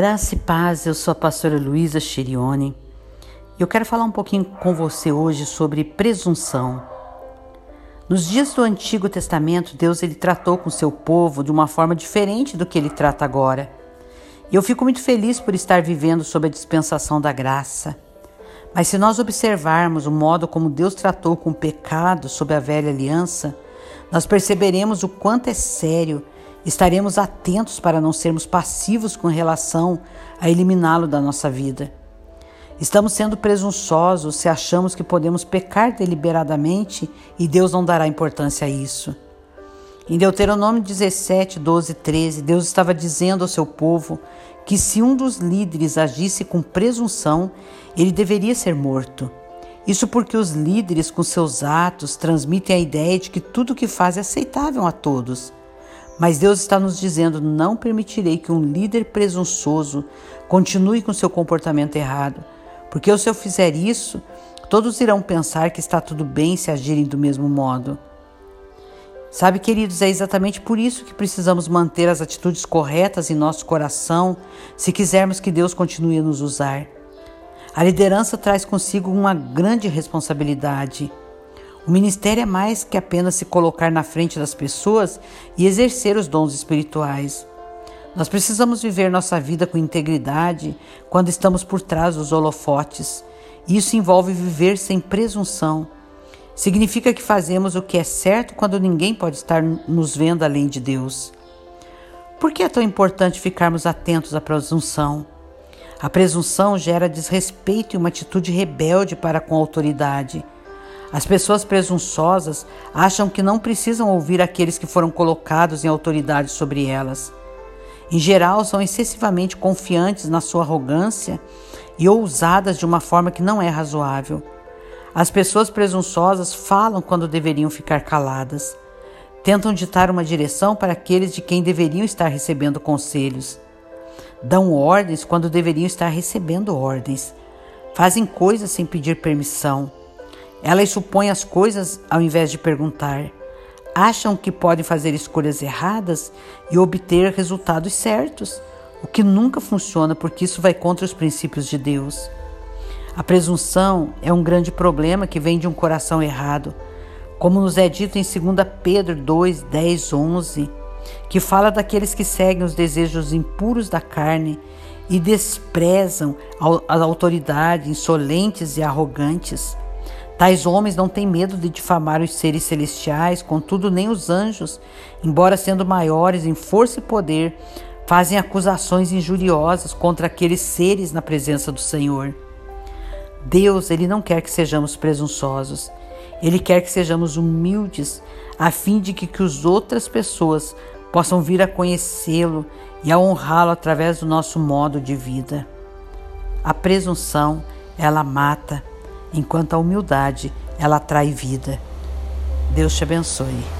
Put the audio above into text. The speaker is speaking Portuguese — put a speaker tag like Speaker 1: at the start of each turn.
Speaker 1: Graça e paz, eu sou a pastora Luísa Chirione e eu quero falar um pouquinho com você hoje sobre presunção. Nos dias do Antigo Testamento, Deus ele tratou com seu povo de uma forma diferente do que ele trata agora. E eu fico muito feliz por estar vivendo sob a dispensação da graça. Mas se nós observarmos o modo como Deus tratou com o pecado sob a velha aliança, nós perceberemos o quanto é sério Estaremos atentos para não sermos passivos com relação a eliminá-lo da nossa vida. Estamos sendo presunçosos se achamos que podemos pecar deliberadamente e Deus não dará importância a isso. Em Deuteronômio 17, 12 e 13, Deus estava dizendo ao seu povo que se um dos líderes agisse com presunção, ele deveria ser morto. Isso porque os líderes, com seus atos, transmitem a ideia de que tudo o que faz é aceitável a todos. Mas Deus está nos dizendo: não permitirei que um líder presunçoso continue com seu comportamento errado, porque se eu fizer isso, todos irão pensar que está tudo bem se agirem do mesmo modo. Sabe, queridos, é exatamente por isso que precisamos manter as atitudes corretas em nosso coração se quisermos que Deus continue a nos usar. A liderança traz consigo uma grande responsabilidade. O ministério é mais que apenas se colocar na frente das pessoas e exercer os dons espirituais. Nós precisamos viver nossa vida com integridade quando estamos por trás dos holofotes. Isso envolve viver sem presunção. Significa que fazemos o que é certo quando ninguém pode estar nos vendo além de Deus. Por que é tão importante ficarmos atentos à presunção? A presunção gera desrespeito e uma atitude rebelde para com a autoridade. As pessoas presunçosas acham que não precisam ouvir aqueles que foram colocados em autoridade sobre elas. Em geral, são excessivamente confiantes na sua arrogância e ousadas de uma forma que não é razoável. As pessoas presunçosas falam quando deveriam ficar caladas. Tentam ditar uma direção para aqueles de quem deveriam estar recebendo conselhos. Dão ordens quando deveriam estar recebendo ordens. Fazem coisas sem pedir permissão elas supõem as coisas ao invés de perguntar. Acham que podem fazer escolhas erradas e obter resultados certos, o que nunca funciona porque isso vai contra os princípios de Deus. A presunção é um grande problema que vem de um coração errado, como nos é dito em 2 Pedro 2, 10, 11, que fala daqueles que seguem os desejos impuros da carne e desprezam a autoridade, insolentes e arrogantes. Tais homens não têm medo de difamar os seres celestiais, contudo, nem os anjos, embora sendo maiores em força e poder, fazem acusações injuriosas contra aqueles seres na presença do Senhor. Deus, ele não quer que sejamos presunçosos. Ele quer que sejamos humildes, a fim de que, que as outras pessoas possam vir a conhecê-lo e a honrá-lo através do nosso modo de vida. A presunção, ela mata, enquanto a humildade ela atrai vida. Deus te abençoe.